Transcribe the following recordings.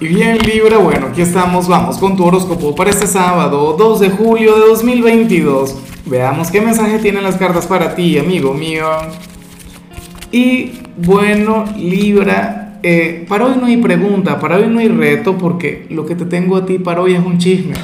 Y bien Libra, bueno, aquí estamos, vamos con tu horóscopo para este sábado, 2 de julio de 2022. Veamos qué mensaje tienen las cartas para ti, amigo mío. Y bueno, Libra, eh, para hoy no hay pregunta, para hoy no hay reto, porque lo que te tengo a ti para hoy es un chisme.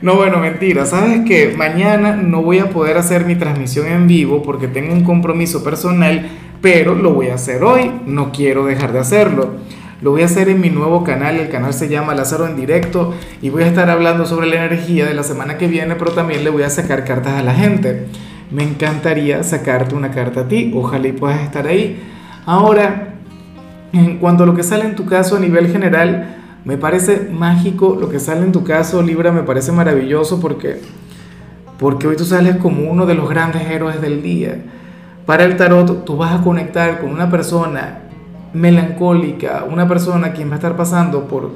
No, bueno, mentira. Sabes que mañana no voy a poder hacer mi transmisión en vivo porque tengo un compromiso personal, pero lo voy a hacer hoy. No quiero dejar de hacerlo. Lo voy a hacer en mi nuevo canal, el canal se llama Lázaro en directo y voy a estar hablando sobre la energía de la semana que viene, pero también le voy a sacar cartas a la gente. Me encantaría sacarte una carta a ti, ojalá y puedas estar ahí. Ahora, en cuanto a lo que sale en tu caso a nivel general, me parece mágico lo que sale en tu caso, Libra, me parece maravilloso porque, porque hoy tú sales como uno de los grandes héroes del día. Para el tarot, tú vas a conectar con una persona melancólica, una persona quien va a estar pasando por,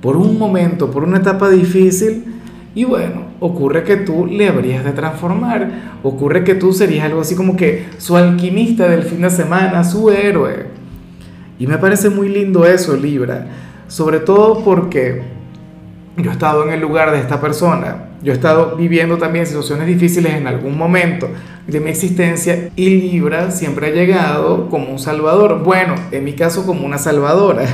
por un momento, por una etapa difícil, y bueno, ocurre que tú le habrías de transformar, ocurre que tú serías algo así como que su alquimista del fin de semana, su héroe. Y me parece muy lindo eso, Libra, sobre todo porque yo he estado en el lugar de esta persona, yo he estado viviendo también situaciones difíciles en algún momento de mi existencia y Libra siempre ha llegado como un salvador. Bueno, en mi caso como una salvadora.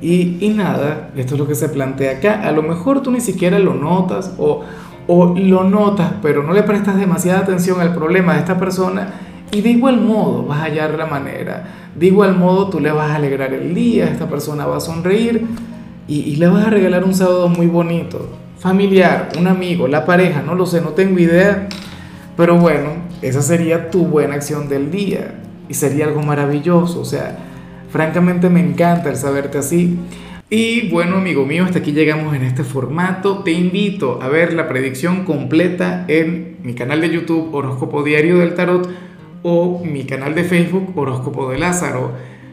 Y, y nada, esto es lo que se plantea acá. A lo mejor tú ni siquiera lo notas o, o lo notas, pero no le prestas demasiada atención al problema de esta persona y de igual modo vas a hallar la manera. De igual modo tú le vas a alegrar el día, esta persona va a sonreír y, le vas a regalar un sábado muy bonito familiar, un amigo, la pareja, no lo sé, no tengo idea, pero bueno, esa sería tu buena acción del día y sería algo maravilloso, o sea, francamente me encanta el saberte así. Y bueno, amigo mío, hasta aquí llegamos en este formato. Te invito a ver la predicción completa en mi canal de YouTube Horóscopo Diario del Tarot o mi canal de Facebook Horóscopo de Lázaro.